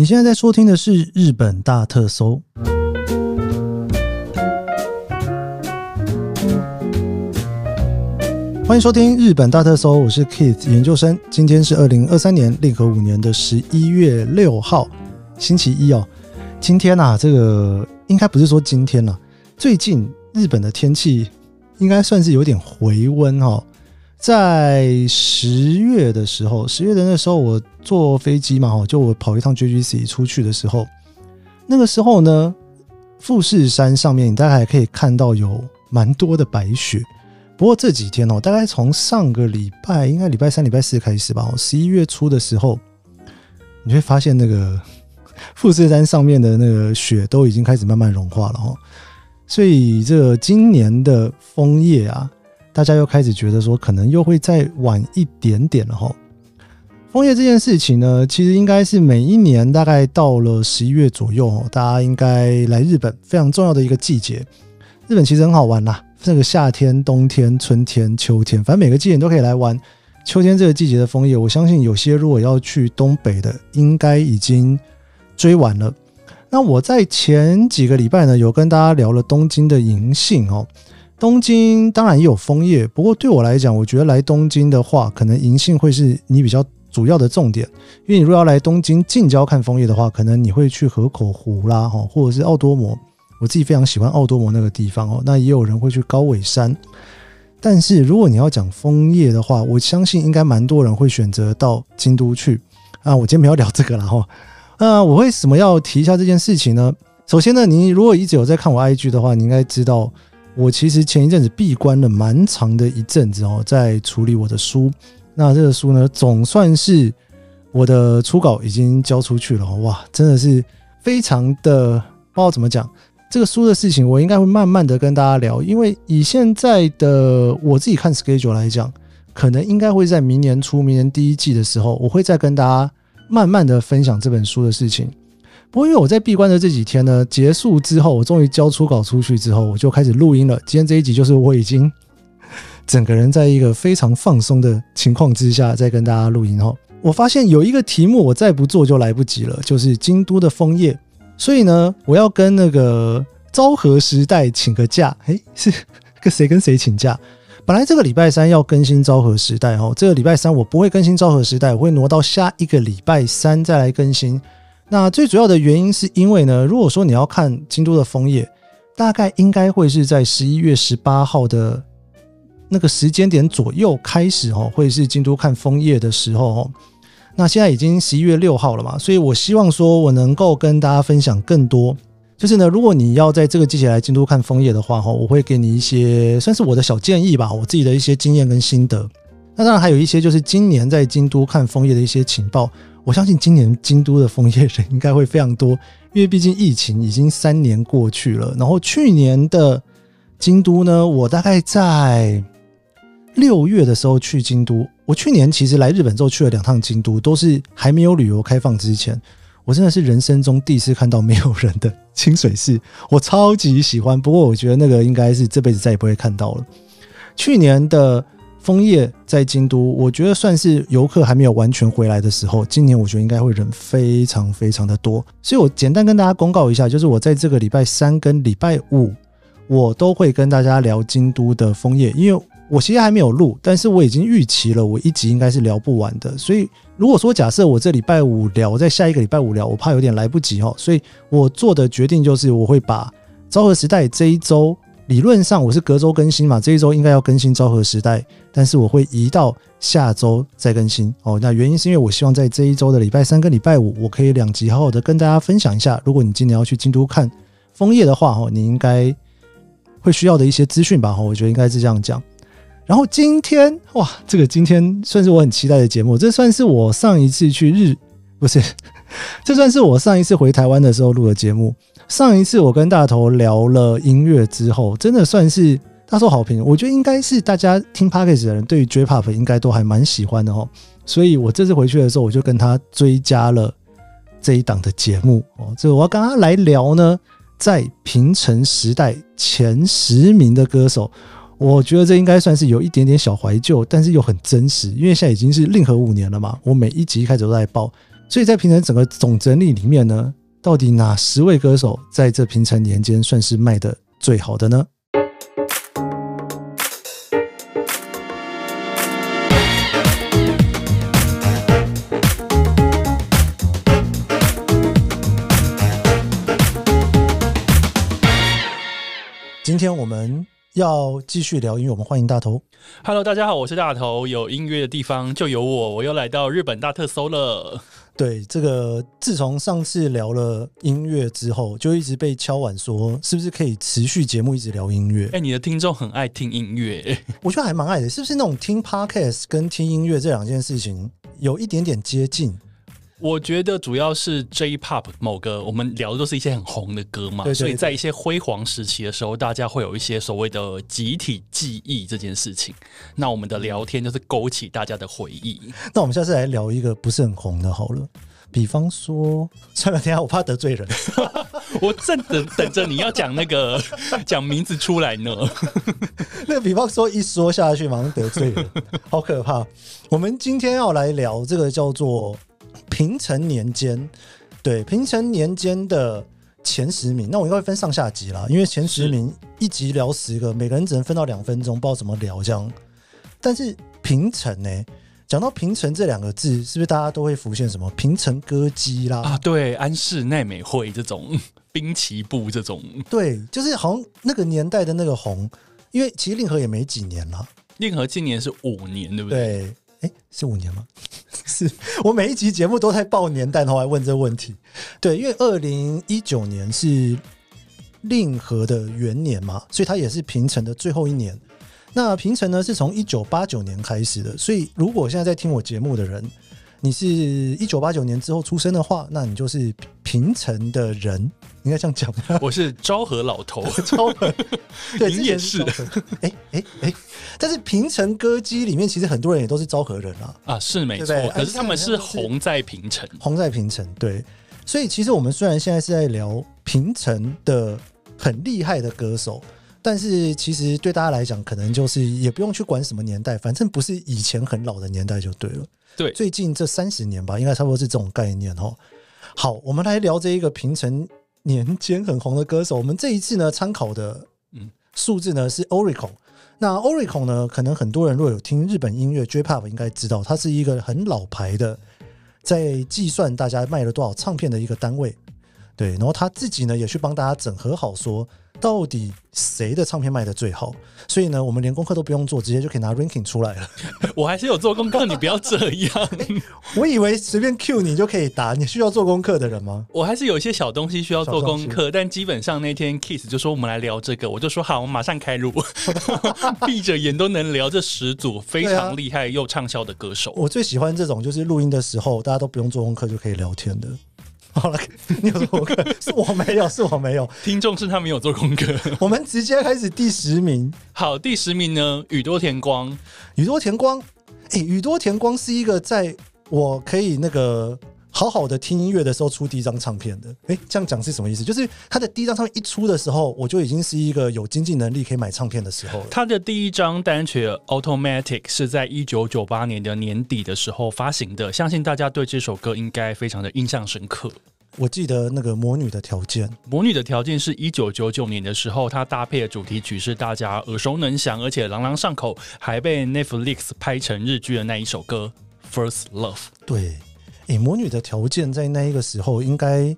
你现在在收听的是日本大特搜，欢迎收听日本大特搜，我是 Keith 研究生。今天是二零二三年令和五年的十一月六号，星期一哦。今天呐、啊，这个应该不是说今天了、啊，最近日本的天气应该算是有点回温哦。在十月的时候，十月的那时候，我坐飞机嘛，哈，就我跑一趟 JGC 出去的时候，那个时候呢，富士山上面你大概可以看到有蛮多的白雪。不过这几天哦，大概从上个礼拜，应该礼拜三、礼拜四开始吧，十一月初的时候，你会发现那个 富士山上面的那个雪都已经开始慢慢融化了哈。所以这今年的枫叶啊。大家又开始觉得说，可能又会再晚一点点了哈。枫叶这件事情呢，其实应该是每一年大概到了十一月左右，大家应该来日本非常重要的一个季节。日本其实很好玩啦，这个夏天、冬天、春天、秋天，反正每个季节都可以来玩。秋天这个季节的枫叶，我相信有些如果要去东北的，应该已经追完了。那我在前几个礼拜呢，有跟大家聊了东京的银杏哦。东京当然也有枫叶，不过对我来讲，我觉得来东京的话，可能银杏会是你比较主要的重点。因为你如果要来东京近郊看枫叶的话，可能你会去河口湖啦，哈，或者是奥多摩。我自己非常喜欢奥多摩那个地方哦。那也有人会去高尾山。但是如果你要讲枫叶的话，我相信应该蛮多人会选择到京都去啊。我今天没有聊这个了哈。那我为什么要提一下这件事情呢？首先呢，你如果一直有在看我 IG 的话，你应该知道。我其实前一阵子闭关了蛮长的一阵子哦，在处理我的书。那这个书呢，总算是我的初稿已经交出去了。哇，真的是非常的不知道怎么讲这个书的事情。我应该会慢慢的跟大家聊，因为以现在的我自己看 schedule 来讲，可能应该会在明年初、明年第一季的时候，我会再跟大家慢慢的分享这本书的事情。不过，因为我在闭关的这几天呢，结束之后，我终于交初稿出去之后，我就开始录音了。今天这一集就是我已经 整个人在一个非常放松的情况之下，在跟大家录音。后，我发现有一个题目我再不做就来不及了，就是京都的枫叶。所以呢，我要跟那个昭和时代请个假。诶，是跟谁跟谁请假？本来这个礼拜三要更新昭和时代哦，这个礼拜三我不会更新昭和时代，我会挪到下一个礼拜三再来更新。那最主要的原因是因为呢，如果说你要看京都的枫叶，大概应该会是在十一月十八号的那个时间点左右开始哦，会是京都看枫叶的时候哦。那现在已经十一月六号了嘛，所以我希望说我能够跟大家分享更多。就是呢，如果你要在这个季节来京都看枫叶的话哈，我会给你一些算是我的小建议吧，我自己的一些经验跟心得。那当然还有一些就是今年在京都看枫叶的一些情报。我相信今年京都的枫叶人应该会非常多，因为毕竟疫情已经三年过去了。然后去年的京都呢，我大概在六月的时候去京都。我去年其实来日本之后去了两趟京都，都是还没有旅游开放之前。我真的是人生中第一次看到没有人的清水寺，我超级喜欢。不过我觉得那个应该是这辈子再也不会看到了。去年的。枫叶在京都，我觉得算是游客还没有完全回来的时候。今年我觉得应该会人非常非常的多，所以我简单跟大家公告一下，就是我在这个礼拜三跟礼拜五，我都会跟大家聊京都的枫叶。因为我其实还没有录，但是我已经预期了，我一集应该是聊不完的。所以如果说假设我这礼拜五聊，在下一个礼拜五聊，我怕有点来不及哦。所以我做的决定就是，我会把昭和时代这一周。理论上我是隔周更新嘛，这一周应该要更新昭和时代，但是我会移到下周再更新哦。那原因是因为我希望在这一周的礼拜三跟礼拜五，我可以两集好好的跟大家分享一下。如果你今年要去京都看枫叶的话，哦，你应该会需要的一些资讯吧？哦，我觉得应该是这样讲。然后今天哇，这个今天算是我很期待的节目，这算是我上一次去日，不是，这算是我上一次回台湾的时候录的节目。上一次我跟大头聊了音乐之后，真的算是大受好评。我觉得应该是大家听 Podcast 的人对于 J-Pop 应该都还蛮喜欢的哦。所以我这次回去的时候，我就跟他追加了这一档的节目哦。这我要跟他来聊呢，在平成时代前十名的歌手，我觉得这应该算是有一点点小怀旧，但是又很真实，因为现在已经是令和五年了嘛。我每一集一开始都在报。所以在平成整个总整理里面呢，到底哪十位歌手在这平成年间算是卖得最好的呢？今天我们要继续聊音乐，我们欢迎大头。Hello，大家好，我是大头。有音乐的地方就有我，我又来到日本大特搜了。对，这个自从上次聊了音乐之后，就一直被敲碗说，是不是可以持续节目一直聊音乐？哎、欸，你的听众很爱听音乐，我觉得还蛮爱的。是不是那种听 Podcast 跟听音乐这两件事情有一点点接近？我觉得主要是 J-Pop 某个，我们聊的都是一些很红的歌嘛，对对对，所以在一些辉煌时期的时候，大家会有一些所谓的集体记忆这件事情。那我们的聊天就是勾起大家的回忆。那我们下次来聊一个不是很红的，好了，比方说，算了，等下我怕得罪人，我正等等着你要讲那个 讲名字出来呢。那个比方说一说下去，马上得罪人，好可怕。我们今天要来聊这个叫做。平成年间，对平成年间的前十名，那我应该会分上下集啦，因为前十名一集聊十个，每个人只能分到两分钟，不知道怎么聊这样。但是平成呢、欸，讲到平成这两个字，是不是大家都会浮现什么平成歌姬啦？啊，对，安室奈美惠这种，滨崎步这种，对，就是好像那个年代的那个红，因为其实令和也没几年了，令和今年是五年，对不对？对。哎、是五年吗？是我每一集节目都在报年代，然后来问这个问题。对，因为二零一九年是令和的元年嘛，所以它也是平成的最后一年。那平成呢，是从一九八九年开始的，所以如果现在在听我节目的人，你是一九八九年之后出生的话，那你就是平城的人，应该这样讲。我是昭和老头，昭和，对，你也是。哎哎哎，但是平城歌姬里面，其实很多人也都是昭和人啊。啊，是没错，可是他们是红在平城，红在平城。对，所以其实我们虽然现在是在聊平城的很厉害的歌手。但是其实对大家来讲，可能就是也不用去管什么年代，反正不是以前很老的年代就对了。对，最近这三十年吧，应该差不多是这种概念哦。好，我们来聊这一个平成年间很红的歌手。我们这一次呢，参考的嗯数字呢是 Oracle。那 Oracle 呢，可能很多人如果有听日本音乐 J-Pop，应该知道它是一个很老牌的，在计算大家卖了多少唱片的一个单位。对，然后他自己呢也去帮大家整合好说。到底谁的唱片卖的最好？所以呢，我们连功课都不用做，直接就可以拿 ranking 出来了。我还是有做功课，你不要这样。欸、我以为随便 Q 你就可以答，你需要做功课的人吗？我还是有一些小东西需要做功课，但基本上那天 Kiss 就说我们来聊这个，我就说好，我们马上开录，闭着眼都能聊这十组非常厉害又畅销的歌手。我最喜欢这种，就是录音的时候大家都不用做功课就可以聊天的。好了，你有做功课？是我没有，是我没有。听众是他没有做功课。我们直接开始第十名。好，第十名呢？宇多田光。宇多田光，哎、欸，宇多田光是一个在我可以那个。好好的听音乐的时候出第一张唱片的，哎、欸，这样讲是什么意思？就是他的第一张唱片一出的时候，我就已经是一个有经济能力可以买唱片的时候了。他的第一张单曲《Automatic》是在一九九八年的年底的时候发行的，相信大家对这首歌应该非常的印象深刻。我记得那个《魔女的条件》，《魔女的条件》是一九九九年的时候，它搭配的主题曲是大家耳熟能详，而且朗朗上口，还被 Netflix 拍成日剧的那一首歌《First Love》。对。欸、魔女的条件在那一个时候应该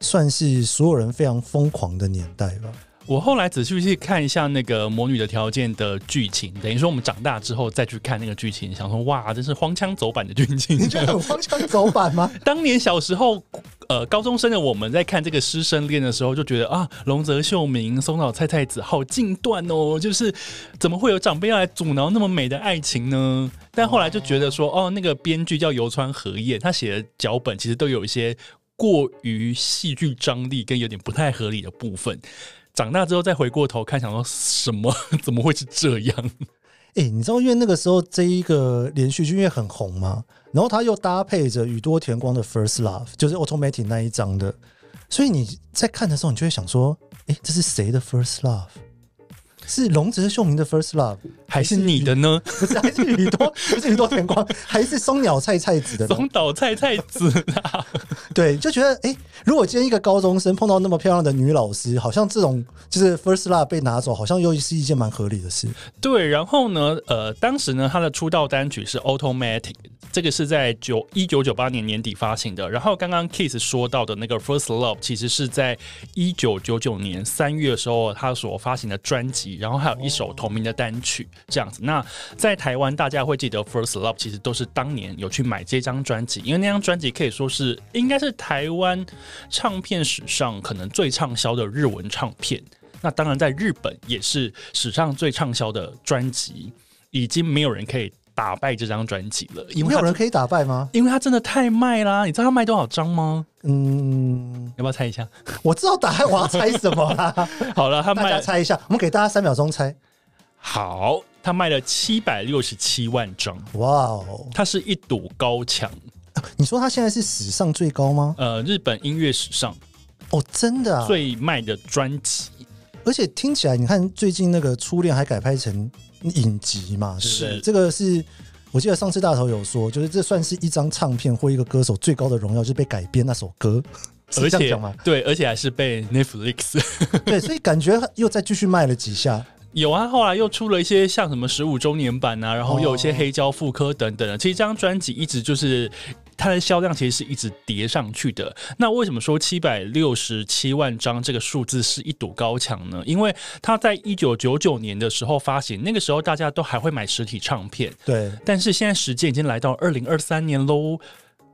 算是所有人非常疯狂的年代吧。我后来仔细去看一下那个魔女的条件的剧情，等于说我们长大之后再去看那个剧情，想说哇，真是荒腔走板的剧情。你觉得很荒腔走板吗？当年小时候，呃，高中生的我们在看这个师生恋的时候，就觉得啊，龙泽秀明、松岛菜菜子好禁断哦，就是怎么会有长辈要来阻挠那么美的爱情呢？但后来就觉得说，哦，那个编剧叫游川和彦，他写的脚本其实都有一些过于戏剧张力跟有点不太合理的部分。长大之后再回过头看，想说什么？怎么会是这样？哎、你知道，因为那个时候这一个连续剧因为很红嘛，然后它又搭配着宇多田光的《First Love》，就是 Automatic 那一张的，所以你在看的时候，你就会想说，哎、这是谁的 First Love？是龙泽秀明的 First Love，还是你的呢？不是，还是宇多，不是宇多田光，还是松鸟菜菜子的？松岛菜菜子啊，对，就觉得哎、欸，如果今天一个高中生碰到那么漂亮的女老师，好像这种就是 First Love 被拿走，好像又是一件蛮合理的事。对，然后呢，呃，当时呢，他的出道单曲是 Automatic，这个是在九一九九八年年底发行的。然后刚刚 Kiss 说到的那个 First Love，其实是在一九九九年三月的时候他所发行的专辑，然后还有一首同名的单曲，这样子。那在台湾，大家会记得 First Love，其实都是当年有去买这张专辑，因为那张专辑可以说是应该是台湾唱片史上可能最畅销的日文唱片。那当然，在日本也是史上最畅销的专辑，已经没有人可以打败这张专辑了。因为没有人可以打败吗？因为它真的太卖啦！你知道它卖多少张吗？嗯，要不要猜一下？我知道答案，我要猜什么啦？好了，他卖，大家猜一下，我们给大家三秒钟猜。好，他卖了七百六十七万张。哇哦，它是一堵高墙。你说它现在是史上最高吗？呃，日本音乐史上哦，真的啊，最卖的专辑。而且听起来，你看最近那个初恋还改拍成影集嘛？是这个是我记得上次大头有说，就是这算是一张唱片或一个歌手最高的荣耀，就是被改编那首歌，是这样讲吗？对，而且还是被 Netflix 对，所以感觉又再继续卖了几下。有啊，后来又出了一些像什么十五周年版啊，然后又有一些黑胶复刻等等的。其实这张专辑一直就是它的销量其实是一直叠上去的。那为什么说七百六十七万张这个数字是一堵高墙呢？因为它在一九九九年的时候发行，那个时候大家都还会买实体唱片。对，但是现在时间已经来到二零二三年喽。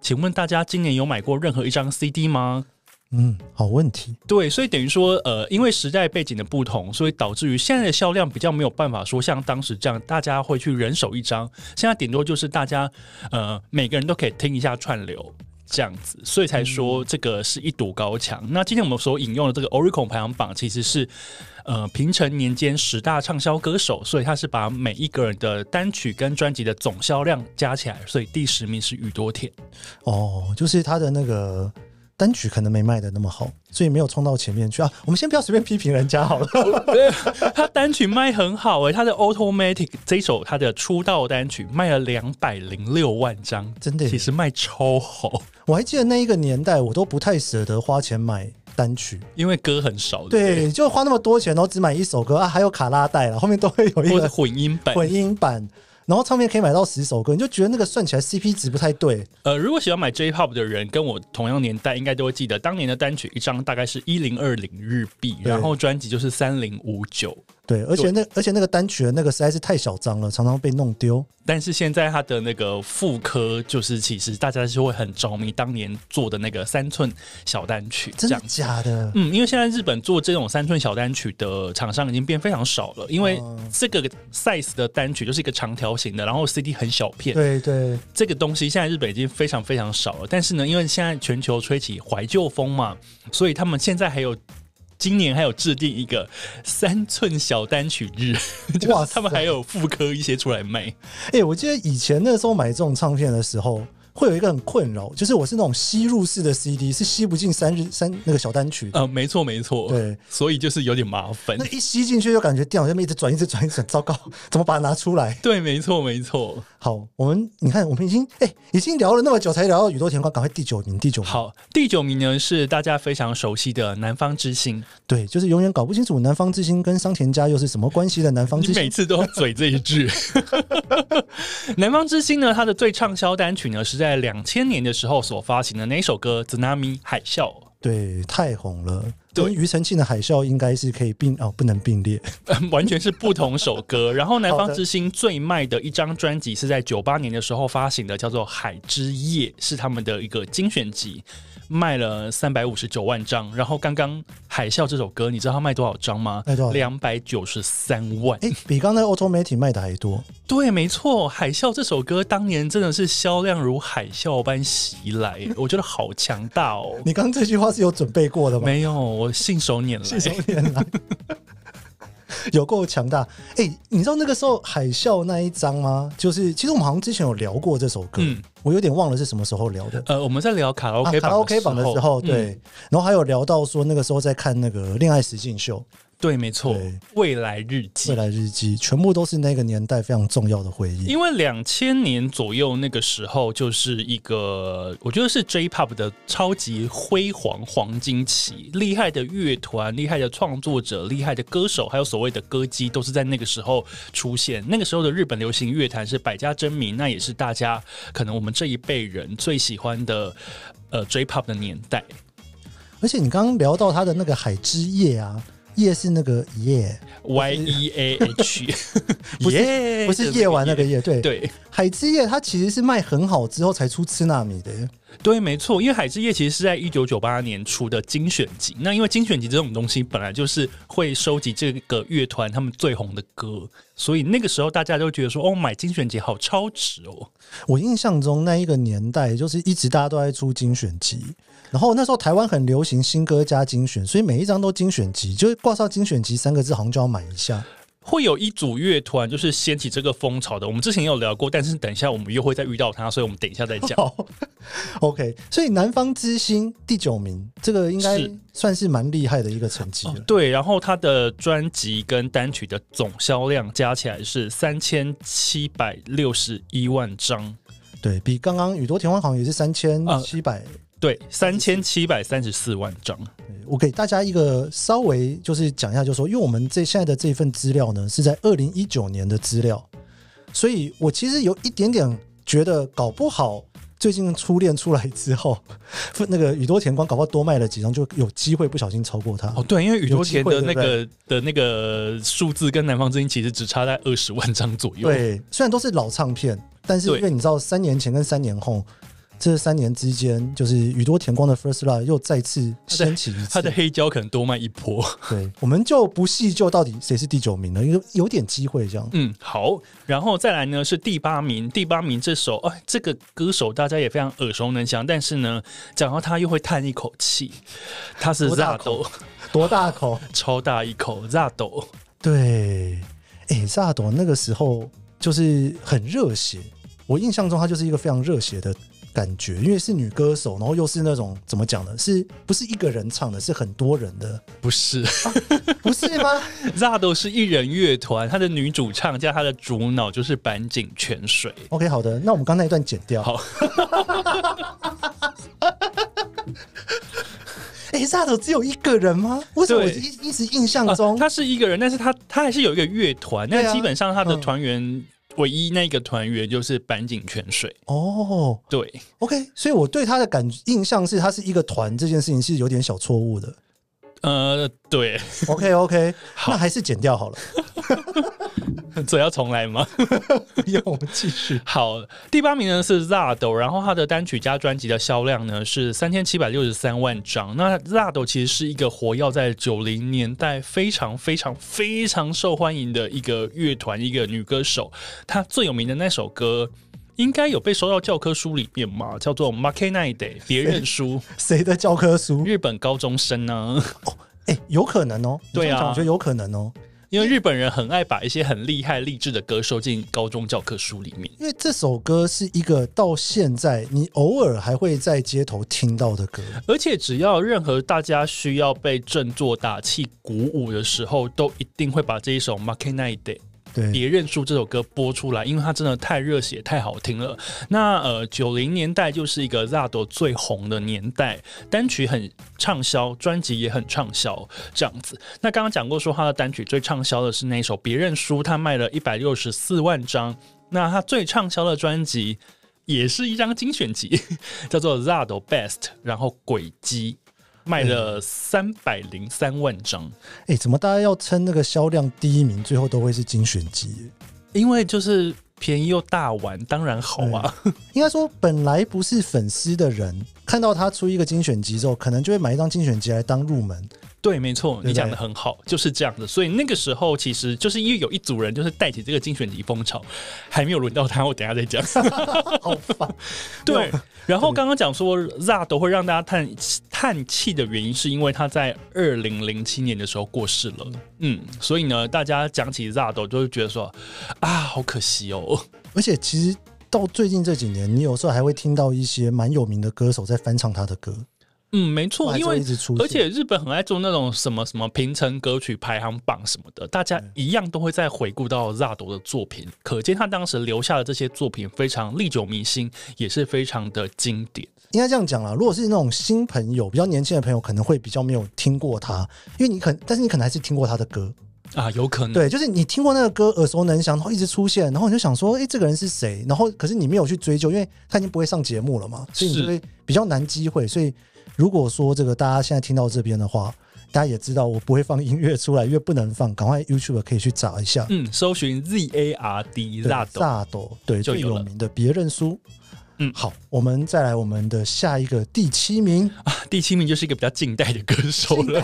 请问大家今年有买过任何一张 CD 吗？嗯，好问题。对，所以等于说，呃，因为时代背景的不同，所以导致于现在的销量比较没有办法说像当时这样，大家会去人手一张。现在顶多就是大家，呃，每个人都可以听一下串流这样子，所以才说这个是一堵高墙。嗯、那今天我们所引用的这个 Oricon 排行榜，其实是呃平成年间十大畅销歌手，所以他是把每一个人的单曲跟专辑的总销量加起来，所以第十名是宇多田。哦，就是他的那个。单曲可能没卖的那么好，所以没有冲到前面去啊。我们先不要随便批评人家好了。他单曲卖很好哎、欸，他的 Automatic 这一首他的出道单曲卖了两百零六万张，真的，其实卖超好。我还记得那一个年代，我都不太舍得花钱买单曲，因为歌很少。对，就花那么多钱，然后只买一首歌啊，还有卡拉带了，后面都会有一个混音版，混音版。然后唱片可以买到十首歌，你就觉得那个算起来 CP 值不太对。呃，如果喜欢买 J-Pop 的人，跟我同样年代，应该都会记得当年的单曲一张大概是一零二零日币，然后专辑就是三零五九。对，而且那而且那个单曲的那个实在是太小张了，常常被弄丢。但是现在它的那个复刻，就是其实大家是会很着迷当年做的那个三寸小单曲，真的假的？嗯，因为现在日本做这种三寸小单曲的厂商已经变非常少了，因为这个 size 的单曲就是一个长条形的，然后 CD 很小片。对对，这个东西现在日本已经非常非常少了。但是呢，因为现在全球吹起怀旧风嘛，所以他们现在还有。今年还有制定一个三寸小单曲日，哇，他们还有复刻一些出来卖。哎、欸，我记得以前那时候买这种唱片的时候。会有一个很困扰，就是我是那种吸入式的 CD，是吸不进三日三那个小单曲。呃，没错没错，对，所以就是有点麻烦。那一吸进去就感觉电脑上面一直转一直转一直转，糟糕，怎么把它拿出来？对，没错没错。好，我们你看，我们已经哎、欸，已经聊了那么久，才聊到宇多田光，赶快第九名，第九名。好，第九名呢是大家非常熟悉的南方之星。对，就是永远搞不清楚南方之星跟桑田佳又是什么关系的南方之星。你每次都要嘴这一句。南方之星呢，它的最畅销单曲呢是在两千年的时候所发行的那首歌《Tsunami 海啸》，对，太红了。跟庾澄庆的《海啸》应该是可以并哦，不能并列，完全是不同首歌。然后南方之星最卖的一张专辑是在九八年的时候发行的，叫做《海之夜》，是他们的一个精选集。卖了三百五十九万张，然后刚刚《海啸》这首歌，你知道它卖多少张吗？卖多少？两百九十三万，哎，比刚才 Automatic 卖的还多。对，没错，《海啸》这首歌当年真的是销量如海啸般袭来，我觉得好强大哦。你刚刚这句话是有准备过的吗？没有，我信手拈来，信手拈来。有够强大！哎、欸，你知道那个时候海啸那一张吗？就是其实我们好像之前有聊过这首歌，嗯、我有点忘了是什么时候聊的。呃，我们在聊卡拉 OK 卡拉 OK 榜的时候，对，嗯、然后还有聊到说那个时候在看那个恋爱实境秀。对，没错，未来日记，未来日记，全部都是那个年代非常重要的回忆。因为两千年左右那个时候，就是一个我觉得是 J-Pop 的超级辉煌黄金期，厉害的乐团、厉害的创作者、厉害的歌手，还有所谓的歌姬，都是在那个时候出现。那个时候的日本流行乐坛是百家争鸣，那也是大家可能我们这一辈人最喜欢的呃 J-Pop 的年代。而且你刚刚聊到他的那个海之夜啊。夜是那个夜，Y E A H，不是不是夜晚那个夜，对对。海之夜它其实是卖很好之后才出吃纳米的，对，没错。因为海之夜其实是在一九九八年出的精选集，那因为精选集这种东西本来就是会收集这个乐团他们最红的歌，所以那个时候大家都觉得说，哦，买精选集好超值哦。我印象中那一个年代就是一直大家都在出精选集。然后那时候台湾很流行新歌加精选，所以每一张都精选集，就是挂上精选集三个字，好像就要买一下。会有一组乐团就是掀起这个风潮的，我们之前有聊过，但是等一下我们又会再遇到他，所以我们等一下再讲。OK，所以南方之星第九名，这个应该算是蛮厉害的一个成绩了。哦，对，然后他的专辑跟单曲的总销量加起来是三千七百六十一万张，对，比刚刚宇多田光好像也是三千七百。对，三千七百三十四万张。我给大家一个稍微就是讲一下，就是说，因为我们这现在的这份资料呢是在二零一九年的资料，所以我其实有一点点觉得，搞不好最近初恋出来之后，那个宇多田光搞不好多卖了几张，就有机会不小心超过他。哦，对，因为宇多田的那个的那个数字跟南方之星其实只差在二十万张左右。对，虽然都是老唱片，但是因为你知道，三年前跟三年后。这三年之间，就是宇多田光的《First Love》又再次掀起一次，他的黑胶可能多卖一波。对，我们就不细究到底谁是第九名了，因为有点机会这样。嗯，好，然后再来呢是第八名，第八名这首，哎，这个歌手大家也非常耳熟能详，但是呢，讲到他又会叹一口气，他是 ZARD，多大口？超大一口，ZARD。对，哎，ZARD 那个时候就是很热血，我印象中他就是一个非常热血的。感觉，因为是女歌手，然后又是那种怎么讲呢？是不是一个人唱的？是很多人的？不是，啊、不是吗？ZARD 是一人乐团，她的女主唱加她的主脑就是坂井泉水。OK，好的，那我们刚才那一段剪掉。好。哎，Zado 只有一个人吗？为什么我一一直印象中、啊、他是一个人？但是他他还是有一个乐团，那、啊、基本上他的团员。嗯唯一那个团员就是坂井泉水。哦，对，OK，所以我对他的感印象是他是一个团，这件事情是有点小错误的。呃，对，OK OK，那还是剪掉好了。这要重来吗？不用，我们继续。好，第八名呢是 Zado，然后他的单曲加专辑的销量呢是三千七百六十三万张。那 Zado 其实是一个活跃在九零年代非常非常非常受欢迎的一个乐团，一个女歌手。她最有名的那首歌。应该有被收到教科书里面嘛？叫做《Makenai de》别认输，谁的教科书？日本高中生呢？哦，哎、欸，有可能哦。对啊，我觉得有可能哦，因为日本人很爱把一些很厉害励志的歌收进高中教科书里面。因为这首歌是一个到现在你偶尔还会在街头听到的歌，而且只要任何大家需要被振作打气、鼓舞的时候，都一定会把这一首《Makenai de》。对，别认输这首歌播出来，因为它真的太热血、太好听了。那呃，九零年代就是一个 ZARD 最红的年代，单曲很畅销，专辑也很畅销，这样子。那刚刚讲过说，他的单曲最畅销的是那首《别认输》，他卖了一百六十四万张。那他最畅销的专辑也是一张精选集，叫做 ZARD Best，然后轨迹。卖了三百零三万张，哎、欸，怎么大家要称那个销量第一名，最后都会是精选集？因为就是便宜又大碗，当然好啊。应该说，本来不是粉丝的人，看到他出一个精选集之后，可能就会买一张精选集来当入门。对，没错，你讲的很好，就是这样的。所以那个时候，其实就是因为有一组人就是带起这个精选集风潮，还没有轮到他，我等下再讲。好烦。对，然后刚刚讲说 ZARD 会让大家叹叹气的原因，是因为他在二零零七年的时候过世了。嗯，所以呢，大家讲起 ZARD 就会觉得说啊，好可惜哦。而且其实到最近这几年，你有时候还会听到一些蛮有名的歌手在翻唱他的歌。嗯，没错，因为而且日本很爱做那种什么什么平成歌曲排行榜什么的，大家一样都会再回顾到 z a d o 的作品，可见他当时留下的这些作品非常历久弥新，也是非常的经典。应该这样讲啦，如果是那种新朋友，比较年轻的朋友，可能会比较没有听过他，因为你可能，但是你可能还是听过他的歌啊，有可能。对，就是你听过那个歌耳熟能详，然后一直出现，然后你就想说，哎、欸，这个人是谁？然后可是你没有去追究，因为他已经不会上节目了嘛，所以你就会比较难机会。所以如果说这个大家现在听到这边的话，大家也知道我不会放音乐出来，因为不能放，赶快 YouTube 可以去找一下，嗯，搜寻 Z A R D ZARD ZARD 对，最有名的别认输。嗯，好，我们再来我们的下一个第七名啊，第七名就是一个比较近代的歌手了。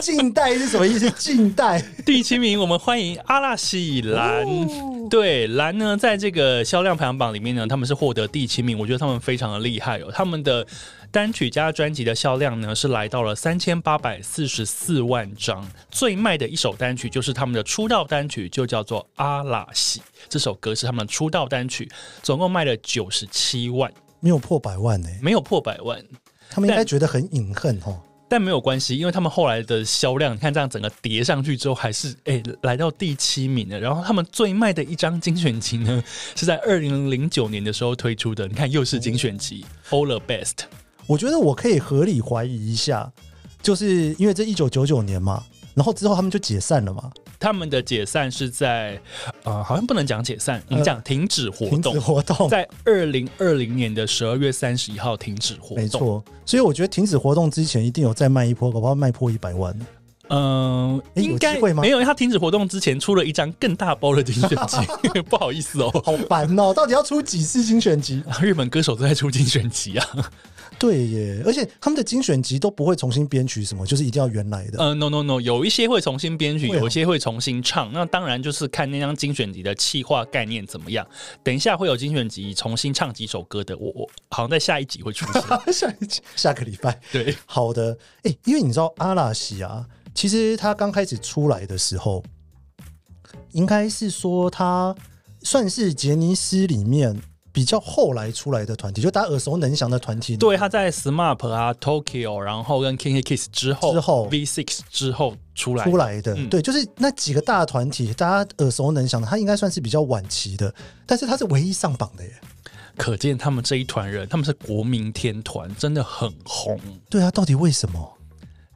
近代 是什么意思？近代 第七名，我们欢迎阿拉西岚。哦、对，岚呢，在这个销量排行榜里面呢，他们是获得第七名，我觉得他们非常的厉害哦，他们的。单曲加专辑的销量呢，是来到了三千八百四十四万张。最卖的一首单曲就是他们的出道单曲，就叫做《阿拉西》。这首歌是他们的出道单曲，总共卖了九十七万，没有破百万呢、欸，没有破百万。他们应该觉得很隐恨哦，但没有关系，因为他们后来的销量，你看这样整个叠上去之后，还是哎、欸、来到第七名了。然后他们最卖的一张精选集呢，是在二零零九年的时候推出的。你看，又是精选集、哦、，All the Best。我觉得我可以合理怀疑一下，就是因为这一九九九年嘛，然后之后他们就解散了嘛。他们的解散是在呃，好像不能讲解散，你讲停止活动。停止活动在二零二零年的十二月三十一号停止活动。没错，所以我觉得停止活动之前一定有再卖一波，搞不好卖破一百万。嗯，应该会吗？没有，因为他停止活动之前出了一张更大包的精选集。不好意思哦，好烦哦，到底要出几次精选集？日本歌手都在出精选集啊。对耶，而且他们的精选集都不会重新编曲，什么就是一定要原来的。呃，no no no，有一些会重新编曲，有一些会重新唱。那当然就是看那张精选集的企划概念怎么样。等一下会有精选集重新唱几首歌的，我我好像在下一集会出现。下一集下个礼拜。对，好的。哎，因为你知道阿拉西啊，其实他刚开始出来的时候，应该是说他算是杰尼斯里面。比较后来出来的团体，就大家耳熟能详的团体。对，他在 SMAP 啊、Tokyo，然后跟 KinKi Kids 之后，之后 V6 之后出来出来的。嗯、对，就是那几个大团体，大家耳熟能详的，他应该算是比较晚期的，但是他是唯一上榜的耶。可见他们这一团人，他们是国民天团，真的很红。对啊，到底为什么？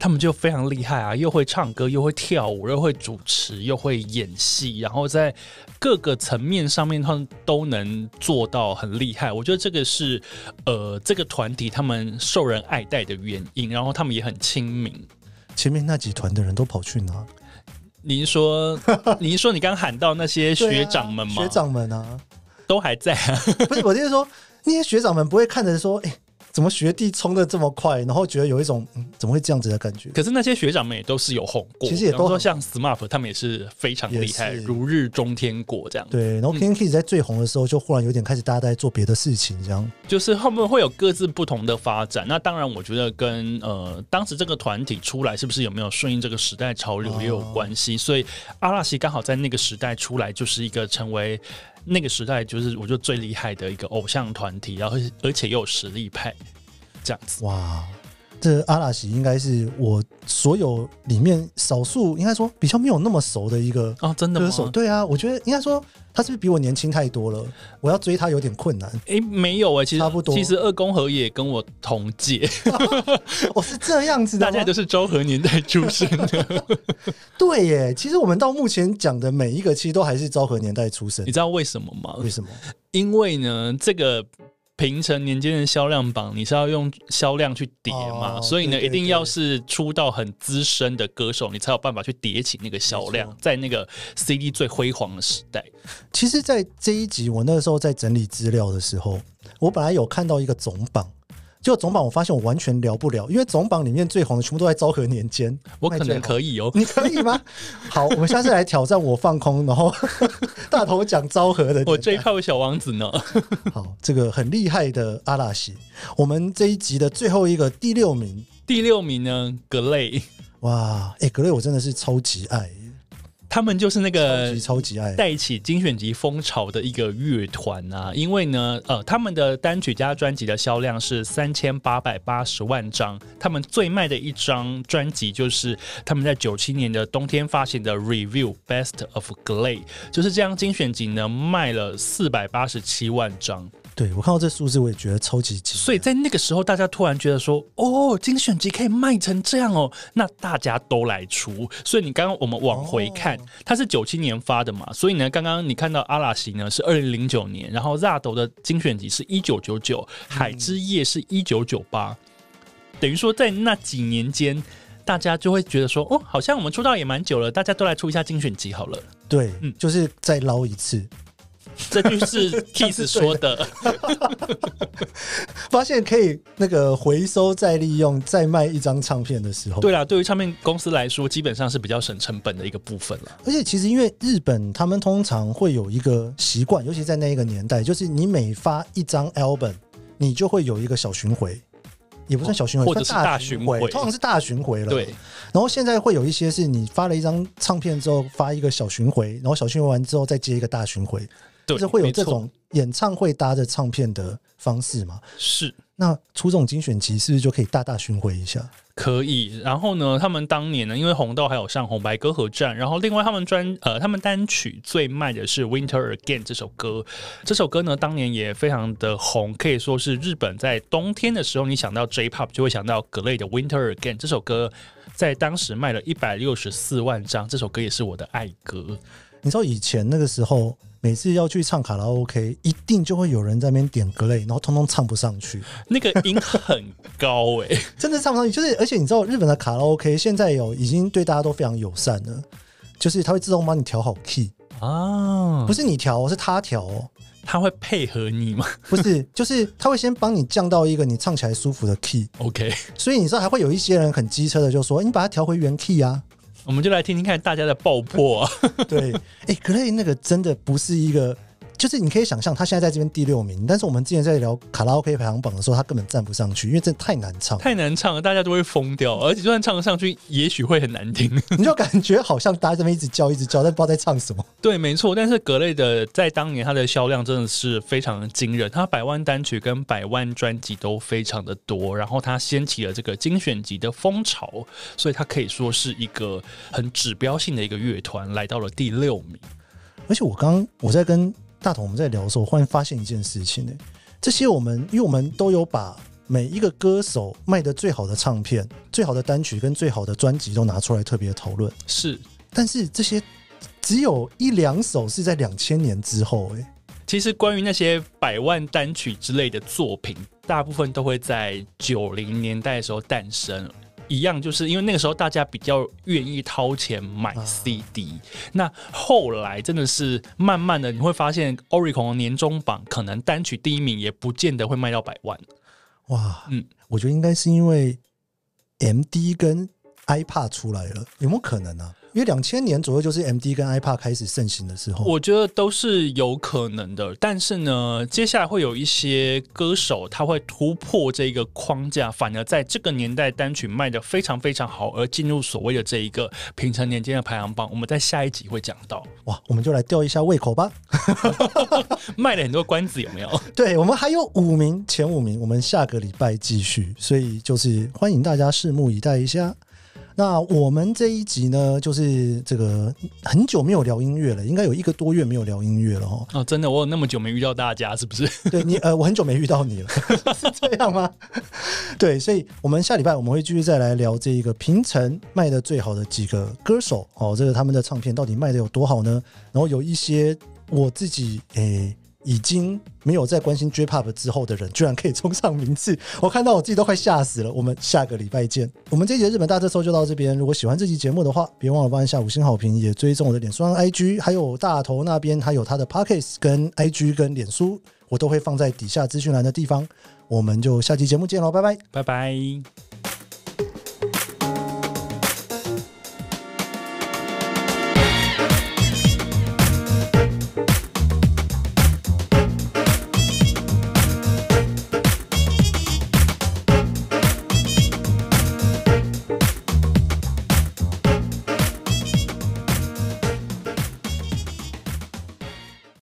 他们就非常厉害啊，又会唱歌，又会跳舞，又会主持，又会演戏，然后在各个层面上面，他们都能做到很厉害。我觉得这个是呃，这个团体他们受人爱戴的原因。然后他们也很亲民。前面那几团的人都跑去哪？你是说，你是说你刚喊到那些学长们吗？学长们啊，都还在啊。不是，我就是说那些学长们不会看着说，哎、欸。怎么学弟冲的这么快？然后觉得有一种嗯，怎么会这样子的感觉？可是那些学长们也都是有红过，其实也都说像 Smart 他们也是非常厉害，如日中天过这样。对，然后 KinKi 在最红的时候，就忽然有点开始大家在做别的事情，这样。就是他们会有各自不同的发展。那当然，我觉得跟呃当时这个团体出来是不是有没有顺应这个时代潮流也有关系。哦、所以阿拉西刚好在那个时代出来，就是一个成为。那个时代就是我觉得最厉害的一个偶像团体，然后而且又有实力派，这样子。哇，这阿拉西应该是我所有里面少数应该说比较没有那么熟的一个啊，真的歌手。对啊，我觉得应该说他是不是比我年轻太多了？我要追他有点困难。哎、欸，没有哎、欸，其实差不多。其实二宫和也跟我同届，我 是这样子的，大家都是昭和年代出生的。对耶，其实我们到目前讲的每一个，其实都还是昭和年代出生。你知道为什么吗？为什么？因为呢，这个。平成年间的销量榜，你是要用销量去叠嘛？哦、所以呢，对对对，一定要是出道很资深的歌手，你才有办法去叠起那个销量，在那个 CD 最辉煌的时代。其实，在这一集我那个时候在整理资料的时候，我本来有看到一个总榜。就总榜，我发现我完全聊不了，因为总榜里面最红的全部都在昭和年间。我可能可以哦，你可以吗？好，我们下次来挑战我放空，然后 大头讲昭和的。我最靠小王子呢？好，这个很厉害的阿拉西。我们这一集的最后一个第六名，第六名呢？格雷。哇，哎、欸，格雷我真的是超级爱。他们就是那个超级爱带起精选集风潮的一个乐团啊！因为呢，呃，他们的单曲加专辑的销量是三千八百八十万张，他们最卖的一张专辑就是他们在九七年的冬天发行的《Review Best of Glade》，就是这张精选集呢卖了四百八十七万张。对，我看到这数字，我也觉得超级惊。所以在那个时候，大家突然觉得说：“哦，精选集可以卖成这样哦，那大家都来出。”所以你刚刚我们往回看，哦、它是九七年发的嘛，所以呢，刚刚你看到阿拉西呢是二零零九年，然后 ZARD 的精选集是一九九九，海之夜是一九九八，等于说在那几年间，大家就会觉得说：“哦，好像我们出道也蛮久了，大家都来出一下精选集好了。”对，嗯，就是再捞一次。这句是 Kiss 说的，发现可以那个回收再利用再卖一张唱片的时候，对啦，对于唱片公司来说，基本上是比较省成本的一个部分了。而且其实因为日本他们通常会有一个习惯，尤其在那一个年代，就是你每发一张 album，你就会有一个小巡回。也不算小巡回，或者是大巡回，通常是大巡回了。对，然后现在会有一些是你发了一张唱片之后发一个小巡回，然后小巡回完之后再接一个大巡回，对，就是会有这种演唱会搭着唱片的方式嘛？是。那出这种精选集是不是就可以大大巡回一下？可以。然后呢，他们当年呢，因为红豆还有上红白歌合战，然后另外他们专呃，他们单曲最卖的是《Winter Again》这首歌。这首歌呢，当年也非常的红，可以说是日本在冬天的时候，你想到 J-Pop 就会想到 GLADE 的《Winter Again》这首歌，在当时卖了一百六十四万张。这首歌也是我的爱歌。你知道以前那个时候。每次要去唱卡拉 OK，一定就会有人在那边点 GLADE，然后通通唱不上去。那个音很高哎、欸，真的唱不上去。就是，而且你知道，日本的卡拉 OK 现在有已经对大家都非常友善了，就是它会自动帮你调好 key 啊，不是你调，是他调，哦他会配合你吗？不是，就是他会先帮你降到一个你唱起来舒服的 key。OK，所以你知道还会有一些人很机车的就说：“你把它调回原 key 啊。”我们就来听听看大家的爆破啊！对，哎，Gray 那个真的不是一个。就是你可以想象，他现在在这边第六名，但是我们之前在聊卡拉 OK 排行榜的时候，他根本站不上去，因为真的太难唱，太难唱了，大家都会疯掉，而且就算唱得上去，也许会很难听。你就感觉好像大家这边一直叫，一直叫，但不知道在唱什么。对，没错。但是 GLADE 的在当年，他的销量真的是非常的惊人，他百万单曲跟百万专辑都非常的多，然后他掀起了这个精选集的风潮，所以他可以说是一个很指标性的一个乐团，来到了第六名。而且我刚我在跟。大同，我们在聊的时候，忽然发现一件事情呢。这些我们，因为我们都有把每一个歌手卖的最好的唱片、最好的单曲跟最好的专辑都拿出来特别讨论。是，但是这些只有一两首是在两千年之后。哎，其实关于那些百万单曲之类的作品，大部分都会在九零年代的时候诞生。一样，就是因为那个时候大家比较愿意掏钱买 CD，啊。那后来真的是慢慢的，你会发现 Oricon 的年终榜可能单曲第一名也不见得会卖到百万。哇，嗯，我觉得应该是因为 MD 跟 iPad 出来了，有没有可能呢？啊？因为两千年左右就是 MD 跟 iPad 开始盛行的时候，我觉得都是有可能的。但是呢，接下来会有一些歌手他会突破这个框架，反而在这个年代单曲卖得非常非常好，而进入所谓的这一个平成年间的排行榜。我们在下一集会讲到。哇，我们就来吊一下胃口吧。卖了很多关子，有没有？对，我们还有五名前五名，我们下个礼拜继续。所以就是欢迎大家拭目以待一下。那我们这一集呢，就是这个很久没有聊音乐了，应该有一个多月没有聊音乐了哦。哦，真的，我有那么久没遇到大家，是不是？对你，呃，我很久没遇到你了，是这样吗？对，所以我们下礼拜我们会继续再来聊这一个平成卖的最好的几个歌手哦，这个他们的唱片到底卖的有多好呢？然后有一些我自己诶。欸已经没有在关心 J-Pop 之后的人，居然可以冲上名次，我看到我自己都快吓死了。我们下个礼拜见。我们这一集日本大特搜就到这边。如果喜欢这期节目的话，别忘了帮一下五星好评，也追踪我的脸书、IG，还有大头那边还有他的 Podcast 跟 IG 跟脸书，我都会放在底下资讯栏的地方。我们就下期节目见喽，拜拜，拜拜。